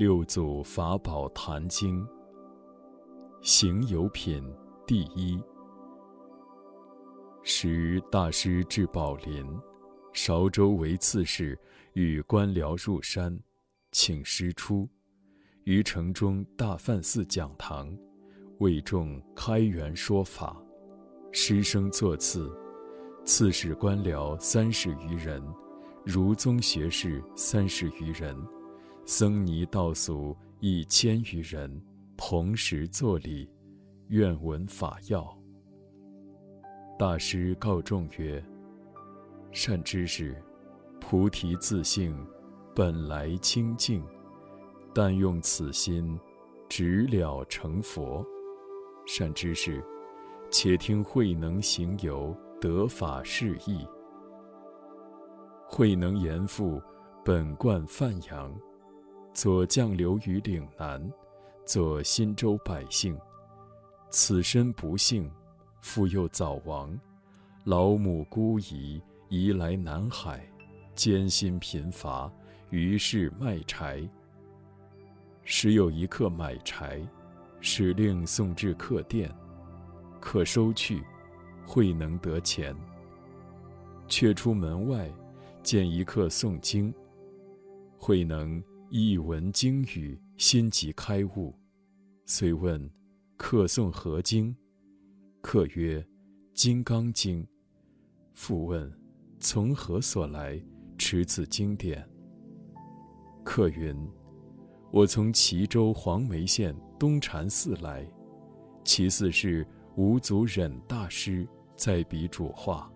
六祖法宝坛经行有品第一。时大师至宝林，韶州为刺史，与官僚入山，请师出，于城中大梵寺讲堂，为众开元说法。师生作次，刺史官僚三十余人，儒宗学士三十余人。僧尼道俗一千余人，同时作礼，愿闻法要。大师告众曰：“善知识，菩提自性本来清净，但用此心，直了成佛。善知识，且听慧能行有得法示意。慧能言复，本贯范阳。”左降流于岭南，左新州百姓，此身不幸，父又早亡，老母孤遗，移来南海，艰辛贫乏，于是卖柴。时有一客买柴，使令送至客店，客收去，慧能得钱。却出门外，见一客诵经，慧能。一闻经语，心即开悟，遂问：“客诵何经？”客曰：“金刚经。”复问：“从何所来，持此经典？”客云：“我从齐州黄梅县东禅寺来，其寺是五祖忍大师在彼主化，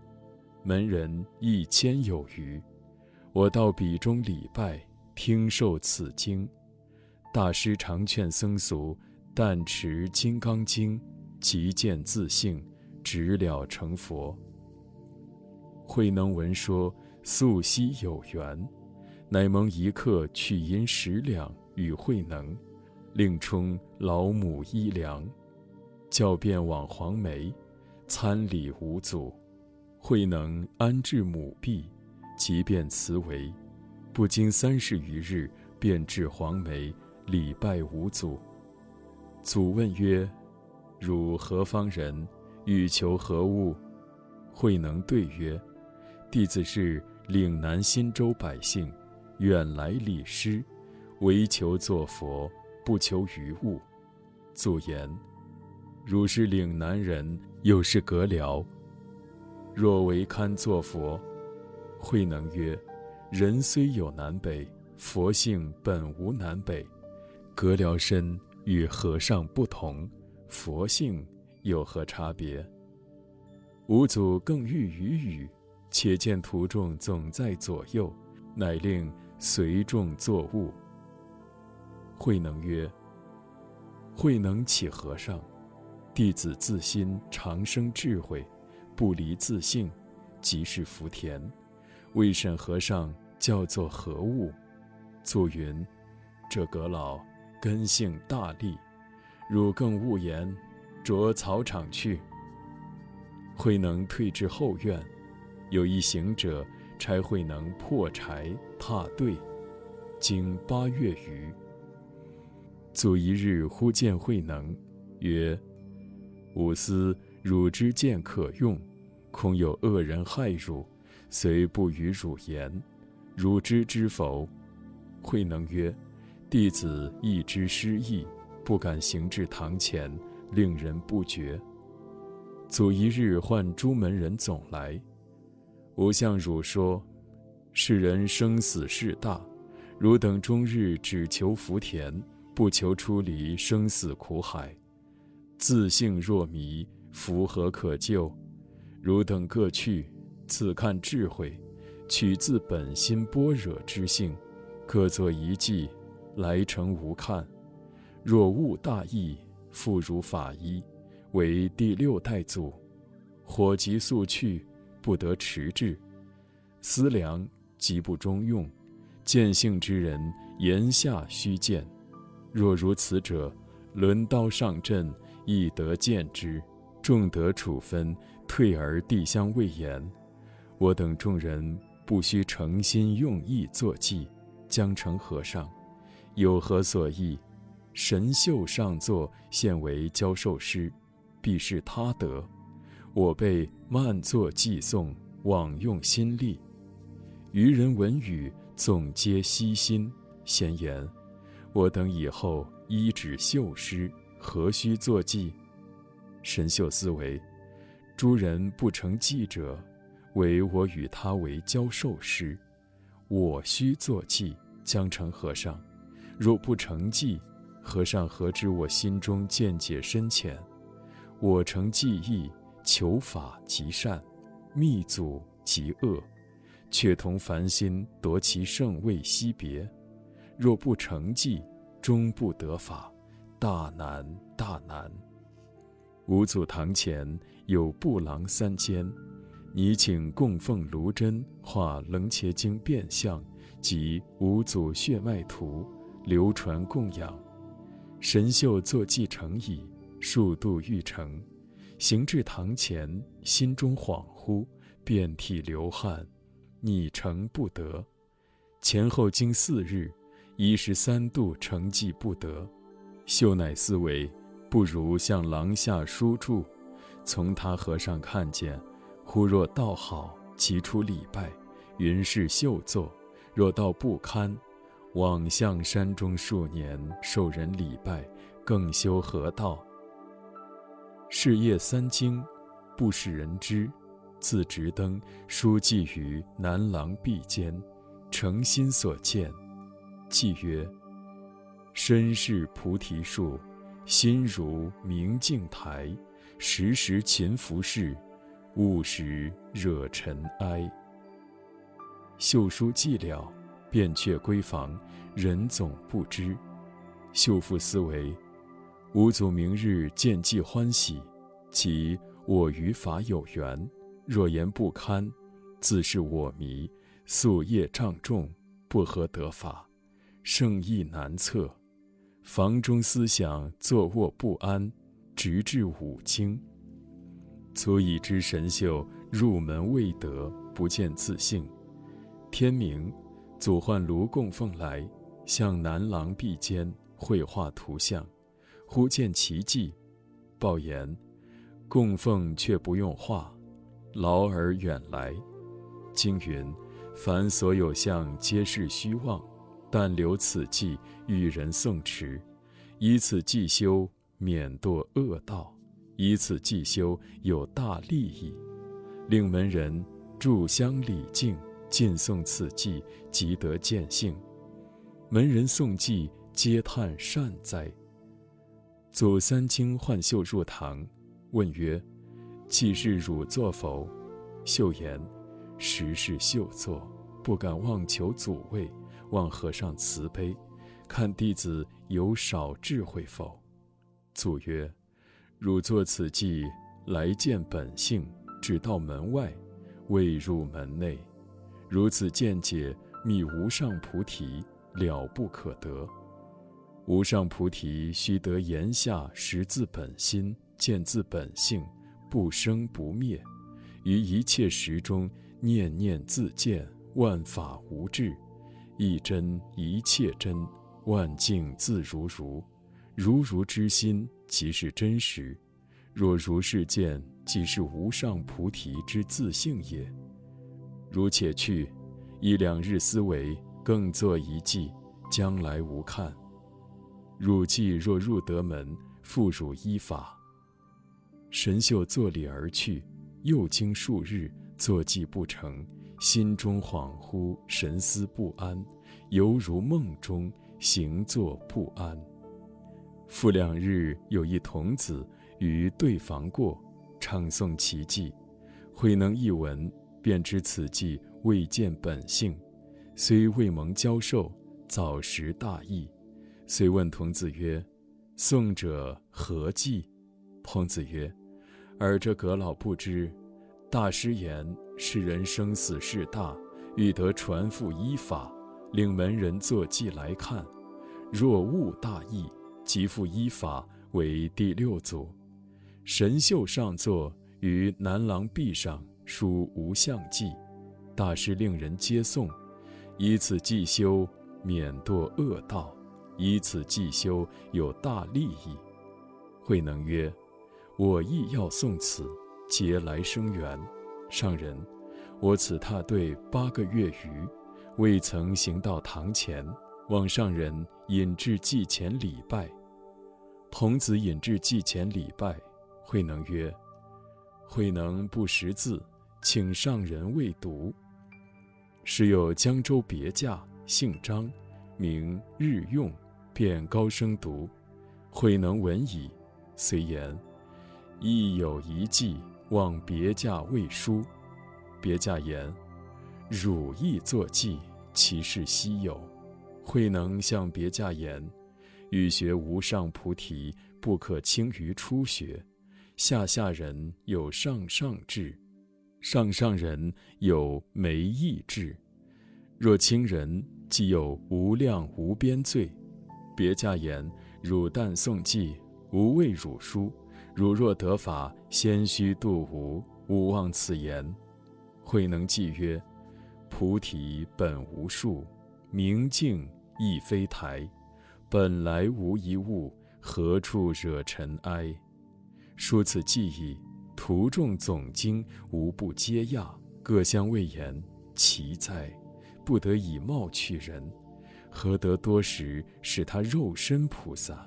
门人一千有余，我到彼中礼拜。”听受此经，大师常劝僧俗，但持《金刚经》，即见自性，直了成佛。慧能闻说，素昔有缘，乃蒙一刻去银十两与慧能，令充老母衣粮，教便往黄梅，参礼五祖。慧能安置母婢，即便辞为。不经三十余日，便至黄梅礼拜五祖。祖问曰：“汝何方人？欲求何物？”慧能对曰：“弟子是岭南新州百姓，远来礼师，唯求作佛，不求余物。”祖言：“汝是岭南人，又是阁僚，若为堪作佛？”慧能曰。人虽有南北，佛性本无南北。格辽身与和尚不同，佛性有何差别？五祖更欲语语，且见途众总在左右，乃令随众作物。慧能曰：“慧能起和尚，弟子自心长生智慧，不离自性，即是福田。未审和尚。”叫做何物？祖云：这阁老根性大利，汝更勿言，着草场去。慧能退至后院，有一行者差慧能破柴踏对，经八月余。祖一日忽见慧能，曰：“吾思汝之剑可用，恐有恶人害汝，遂不与汝言。”汝知之否？慧能曰：“弟子亦知失意，不敢行至堂前，令人不觉。”祖一日唤诸门人总来，吾向汝说：世人生死事大，汝等终日只求福田，不求出离生死苦海。自性若迷，福何可救？汝等各去，自看智慧。取自本心般若之性，各作一计，来成无看。若悟大义，复如法医，为第六代祖。火急速去，不得迟滞。思量即不中用，见性之人言下须见。若如此者，轮刀上阵，亦得见之。众得处分，退而地相未言。我等众人。不须诚心用意作记，将成和尚，有何所异？神秀上座，现为教授师，必是他德。我辈慢作寄诵，枉用心力。愚人闻语，总皆悉心。闲言，我等以后依止秀师，何须作记？神秀思维：诸人不成记者，唯我与他为教授师，我须作记，将成和尚。若不成记，和尚何知我心中见解深浅？我成记忆，求法即善，密祖即恶，却同凡心夺其圣位惜别。若不成记，终不得法，大难大难。五祖堂前有布廊三间，你请供奉卢真画《楞伽经》变相及五祖血脉图。流传供养，神秀坐骑成矣，数度欲成，行至堂前，心中恍惚，遍体流汗，拟成不得。前后经四日，一十三度成绩不得。秀乃思维，不如向廊下书住。从他和尚看见，忽若道好，其出礼拜，云是秀作；若道不堪。往向山中数年，受人礼拜，更修何道？是夜三更，不使人知，自执灯书记于南廊壁间，诚心所见，记曰：“身是菩提树，心如明镜台，时时勤拂拭，勿使惹尘埃。”秀书寂了。便却闺房，人总不知。秀妇思维：吾祖明日见既欢喜，即我与法有缘。若言不堪，自是我迷，夙业障重，不合得法，圣意难测。房中思想坐卧不安，直至五更。足以知神秀入门未得，不见自性。天明。祖唤卢供奉来，向南廊壁间绘画图像，忽见奇迹，报言：供奉却不用画，劳而远来。经云：凡所有相，皆是虚妄，但留此迹与人诵持，以此迹修，免堕恶道；以此迹修，有大利益，令门人炷香礼敬。尽诵此记，即得见性。门人诵记，皆叹善哉。祖三清唤秀入堂，问曰：“既是汝作否？”秀言：“实是秀作，不敢妄求祖位，望和尚慈悲，看弟子有少智慧否？”祖曰：“汝作此计，来见本性，只到门外，未入门内。”如此见解，觅无上菩提了不可得。无上菩提须得言下识自本心，见自本性，不生不灭，于一切时中念念自见，万法无智，一真一切真，万境自如如，如如之心即是真实。若如是见，即是无上菩提之自性也。如且去，一两日思维，更作一计，将来无看。汝计若入得门，复汝依法。神秀作礼而去，又经数日，作计不成，心中恍惚，神思不安，犹如梦中，行坐不安。复两日，有一童子于对房过，唱诵其迹，慧能一闻。便知此计未见本性，虽未蒙教授，早识大义。遂问童子曰：“诵者何计？”童子曰：“尔这阁老不知，大师言：世人生死事大，欲得传付依法，令门人作记来看。若悟大意，即复依法为第六祖。神秀上座于南廊壁上。”书无相记，大师令人接诵，以此记修，免堕恶道。以此既修，有大利益。慧能曰：“我亦要诵此，节来生缘。”上人，我此踏对八个月余，未曾行到堂前，往上人引至祭前礼拜。童子引至祭前礼拜，慧能曰：“慧能不识字，请上人为读。”时有江州别驾，姓张，名日用，便高声读。慧能闻已，遂言：“亦有一计，望别驾未书。”别驾言：“汝亦作计，其事稀有。”慧能向别驾言：“欲学无上菩提，不可轻于初学。下下人有上上智。”上上人有没意志，若轻人，即有无量无边罪。别驾言：汝但诵记，无畏汝书。汝若得法，先须度吾，勿忘此言。慧能记曰：菩提本无树，明镜亦非台。本来无一物，何处惹尘埃？说此记忆。徒众总经，无不皆讶，各相谓言：“奇哉！不得以貌取人，何得多时使他肉身菩萨？”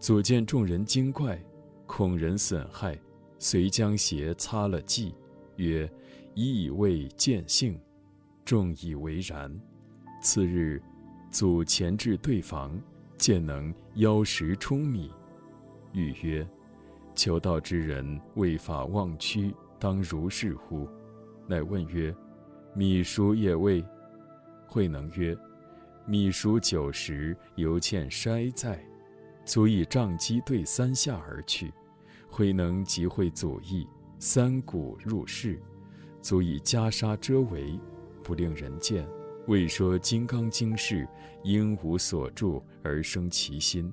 左见众人惊怪，恐人损害，遂将鞋擦了迹，曰：“意未见性。”众以为然。次日，祖前至对房，见能腰食充米，语曰。求道之人为法忘躯，当如是乎？乃问曰：“米熟也未？”慧能曰：“米熟九十，犹欠筛在，足以杖击对三下而去。”慧能即会祖意，三鼓入室，足以袈裟遮围，不令人见。未说金刚经事，应无所住而生其心。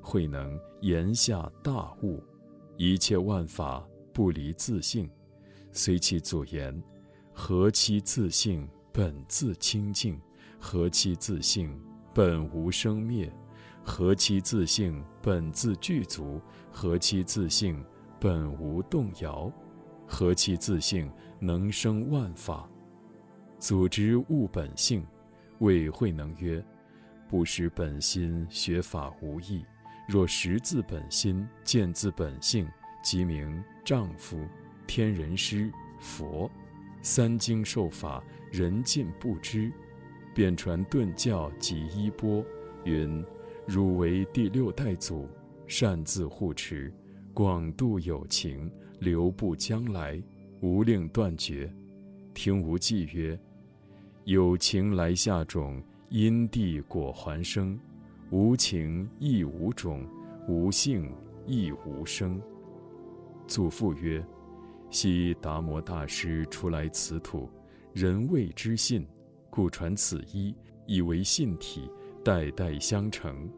慧能言下大悟。一切万法不离自性，随其祖言：何其自性本自清净？何其自性本无生灭？何其自性本自具足？何其自性本无动摇？何其自性能生万法？祖之悟本性，谓慧能曰：不识本心，学法无益。若识自本心，见自本性，即名丈夫、天人师、佛。三经受法，人尽不知。便传顿教及衣钵，云：汝为第六代祖，善自护持，广度有情，留步将来，无令断绝。听无忌曰：有情来下种，因地果还生。无情亦无种，无性亦无生。祖父曰：“昔达摩大师出来此土，人未知信，故传此一，以为信体，代代相承。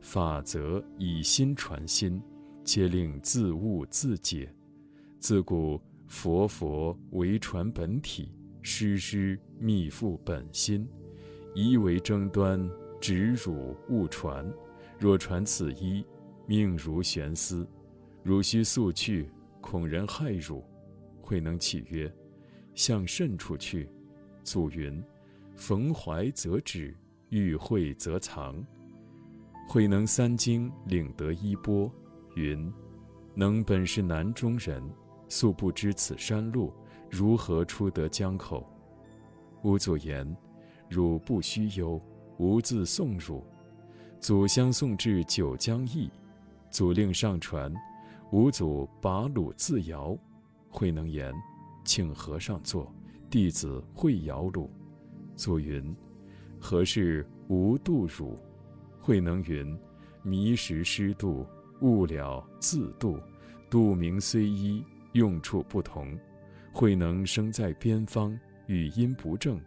法则以心传心，皆令自悟自解。自古佛佛为传本体，师师密付本心，一为争端。”直汝勿传，若传此一，命如悬丝。汝须速去，恐人害汝。慧能启曰：“向甚处去？”祖云：“逢怀则止，遇会则藏。”慧能三经领得衣钵，云：“能本是南中人，素不知此山路，如何出得江口？”吾祖言：“汝不须忧。”吾自送汝，祖相送至九江驿，祖令上船，吾祖把橹自摇。慧能言：“请和尚坐，弟子会摇橹。”祖云：“何事无度汝？”慧能云：“迷时失度，悟了自度。度名虽一，用处不同。慧能生在边方，语音不正，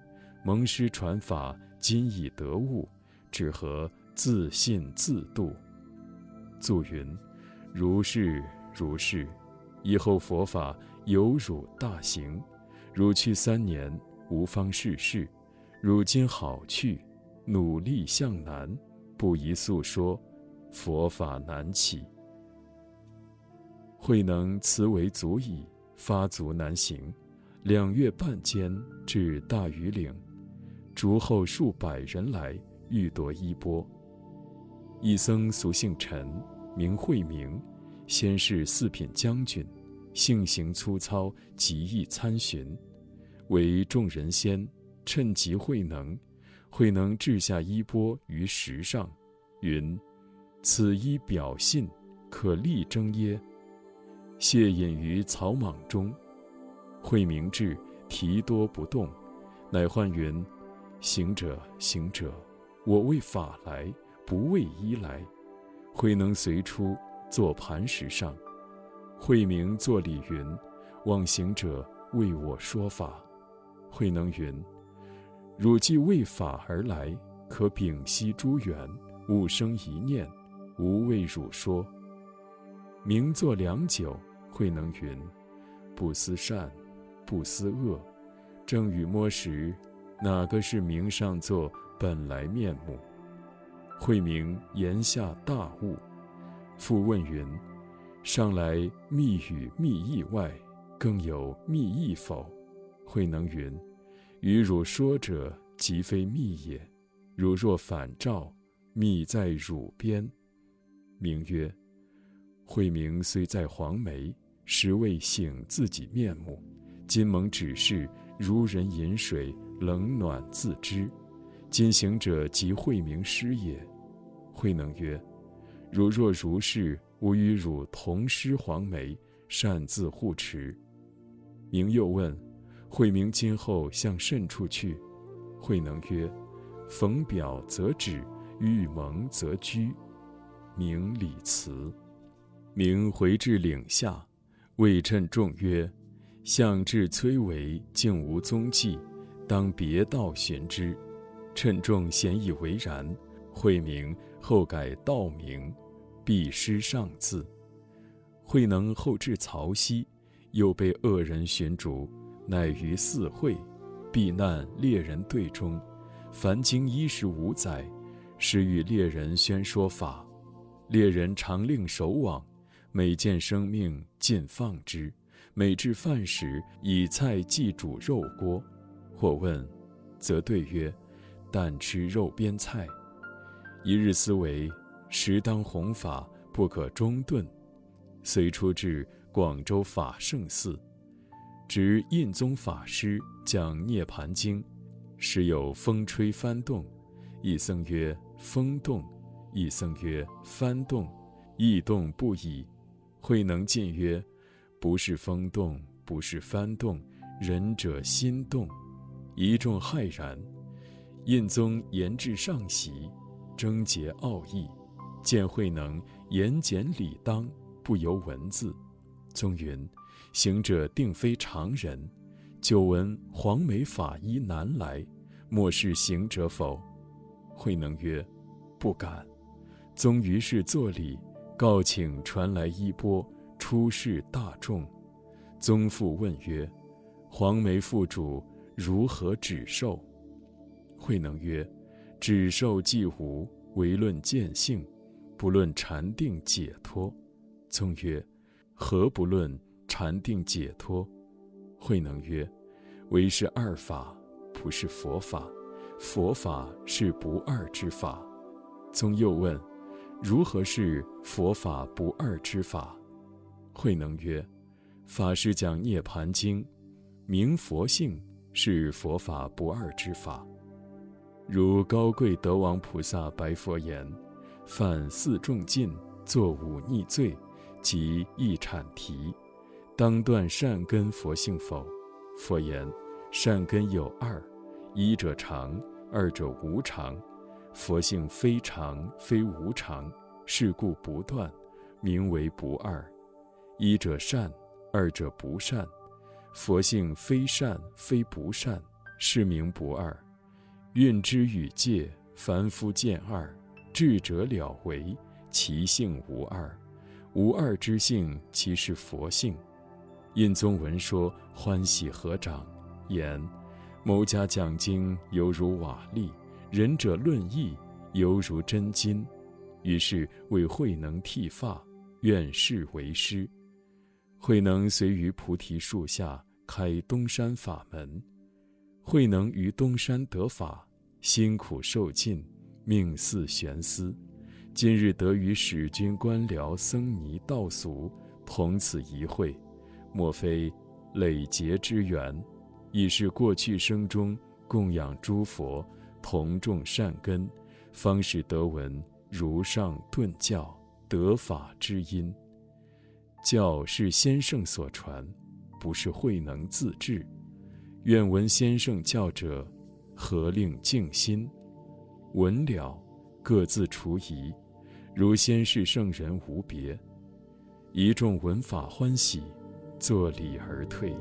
蒙师传法。”今已得悟，只合自信自度。祖云：“如是如是，以后佛法有汝大行。汝去三年，无方世事。如今好去，努力向南，不宜诉说，佛法难起。慧能慈为足矣，发足难行。两月半间至大禹岭，逐后数百人来欲夺衣钵。一僧俗姓陈，名慧明，先是四品将军，性行粗糙，极易参寻，为众人先，趁机慧能。慧能掷下衣钵于石上，云：“此衣表信，可力争耶？”谢隐于草莽中。慧明志，提多不动，乃唤云：“行者，行者，我为法来，不为衣来。”慧能随出，坐磐石上。慧明坐礼云：“望行者为我说法。”慧能云：“汝既为法而来，可屏息诸缘，勿生一念，吾为汝说。”明坐良久，慧能云：“不思善。”不思恶，正与摸时，哪个是明上座本来面目？慧明言下大悟，复问云：“上来密语密意外，更有密意否？”慧能云：“与汝说者，即非密也。汝若反照，密在汝边。”名曰：“慧明虽在黄梅，实未醒自己面目。”今蒙指示，如人饮水，冷暖自知。今行者即慧明师也。慧能曰：“汝若如是，吾与汝同师黄梅，擅自护持。”明又问：“慧明今后向甚处去？”慧能曰：“逢表则止，遇蒙则居。”明礼辞。明回至岭下，谓趁众曰。向至崔嵬，竟无踪迹，当别道寻之。趁众咸以为然。慧明后改道名，避师上字。慧能后至曹溪，又被恶人寻逐，乃于四会，避难猎人队中，凡经一十五载，时与猎人宣说法。猎人常令守往，每见生命，尽放之。每至饭时，以菜祭煮肉锅，或问，则对曰：“但吃肉边菜。”一日思为，时当弘法，不可中顿，遂出至广州法圣寺，执印宗法师讲《涅盘经》，时有风吹翻动，一僧曰：“风动。”一僧曰：“翻动。”异动不已。慧能进曰。不是风动，不是幡动，仁者心动。一众骇然。印宗言至上席，征结奥义，见慧能言简理当，不由文字。宗云：行者定非常人。久闻黄眉法医难来，莫是行者否？慧能曰：不敢。宗于是作礼，告请传来衣钵。出示大众，宗父问曰：“黄梅父主如何止受？”慧能曰：“止受既无，唯论见性，不论禅定解脱。”宗曰：“何不论禅定解脱？”慧能曰：“唯是二法，不是佛法。佛法是不二之法。”宗又问：“如何是佛法不二之法？”慧能曰：“法师讲《涅盘经》，明佛性是佛法不二之法。如高贵德王菩萨白佛言：‘犯四重禁，作五逆罪，即一阐提，当断善根佛性否？’佛言：‘善根有二，一者常，二者无常。佛性非常非无常，是故不断，名为不二。’”一者善，二者不善。佛性非善非不善，是名不二。运之与界，凡夫见二，智者了为其性无二。无二之性，其是佛性。印宗闻说，欢喜合掌，言：某家讲经犹如瓦砾，仁者论义犹如真金，于是为慧能剃发，愿世为师。慧能随于菩提树下开东山法门，慧能于东山得法，辛苦受尽，命似悬丝。今日得与使君官僚僧尼道俗同此一会，莫非累劫之缘，已是过去生中供养诸佛，同种善根，方使得闻如上顿教得法之因。教是先圣所传，不是慧能自制。愿闻先圣教者，何令静心？闻了，各自除疑，如先世圣人无别。一众闻法欢喜，作礼而退。